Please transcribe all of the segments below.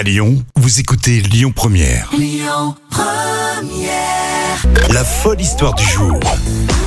À Lyon, vous écoutez Lyon Première. La folle histoire du jour.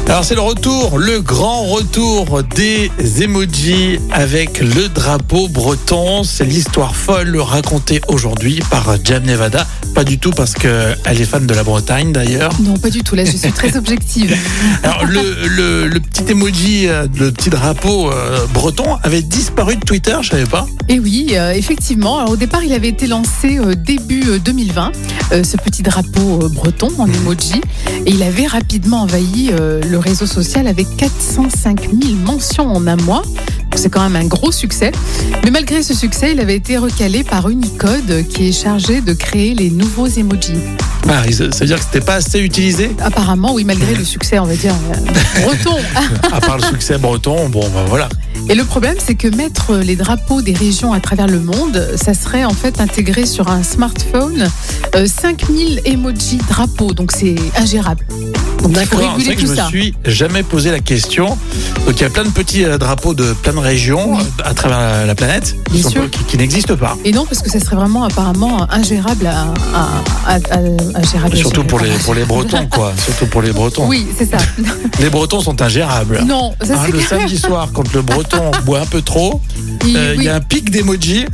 Alors c'est le retour, le grand retour des emojis avec le drapeau breton. C'est l'histoire folle racontée aujourd'hui par Jam Nevada. Pas du tout parce qu'elle est fan de la Bretagne d'ailleurs. Non, pas du tout. Là, je suis très objective. Alors le, le- le petit emoji, euh, le petit drapeau euh, breton avait disparu de Twitter, je savais pas. Et oui, euh, effectivement. Alors, au départ, il avait été lancé euh, début euh, 2020, euh, ce petit drapeau breton en emoji. Et il avait rapidement envahi le réseau social avec 405 000 mentions en un mois. C'est quand même un gros succès. Mais malgré ce succès, il avait été recalé par Unicode qui est chargé de créer les nouveaux emojis. Ah, ça veut dire que c'était pas assez utilisé? Apparemment, oui, malgré le succès, on va dire, euh, breton. À part le succès breton, bon ben voilà. Et le problème, c'est que mettre les drapeaux des régions à travers le monde, ça serait en fait intégré sur un smartphone euh, 5000 emojis drapeaux. Donc c'est ingérable. Donc il faut D'accord, c'est vrai que je me suis jamais posé la question. Donc il y a plein de petits euh, drapeaux de plein de régions Oui. à travers la, la planète qui, Bien sont- sûr. qui- qui n'existent pas. Et non, parce que ça serait vraiment apparemment ingérable à, à, à- à- ingérable. Surtout pour les, pour les Bretons, quoi. Surtout pour les Bretons. Oui, c'est ça. Les Bretons sont ingérables. non, ça Hein, le clair. samedi soir, quand le Breton boit un peu trop, Il- euh, il oui. y a un pic d'emoji.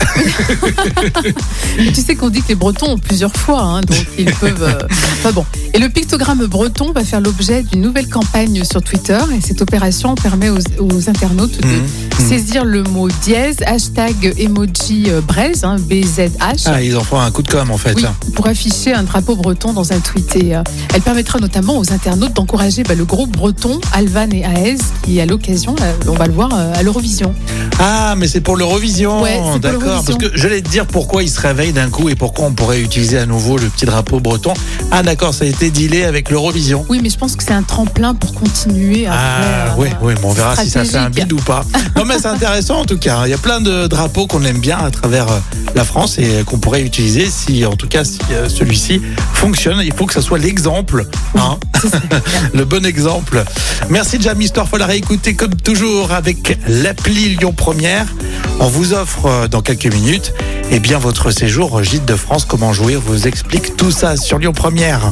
Tu sais qu'on dit que les Bretons ont plusieurs fois, hein, donc ils peuvent. euh, Enfin bon. Et le pictogramme breton va faire l'objet d'une nouvelle campagne sur Twitter. Et cette opération permet aux, aux internautes de Mhm. saisir le mot dièse, hashtag emoji euh, braise, hein, BZH. Ah, ils en font un coup de com' en fait. Oui, pour afficher un drapeau breton dans un tweet. Et, euh, elle permettra notamment aux internautes d'encourager bah, le groupe breton Alvan et Aez, qui à l'occasion, euh, on va le voir à l'Eurovision. Ah, mais c'est pour l'Eurovision. Ouais, D'accord. Parce que j'allais te dire pourquoi ils se réveillent d'un coup et pourquoi on pourrait utiliser à nouveau le petit drapeau breton. Ah, d'accord, ça a été dealé avec l'Eurovision. Oui, mais je pense que c'est un tremplin pour continuer. Après, Ah, euh, oui, oui, mais on verra si ça fait un bid ou pas. Non, mais c'est intéressant en tout cas. Il y a plein de drapeaux qu'on aime bien à travers euh, la France et qu'on pourrait utiliser si, en tout cas, si euh, celui-ci fonctionne. Il faut que ça soit l'exemple, hein, le bon exemple. Merci Jam Histoire, faut la réécouter comme toujours avec l'appli Lyon Première. On vous offre euh, dans quelques minutes eh bien, votre séjour au Gîte de France. Comment jouer? On vous explique tout ça sur Lyon Première.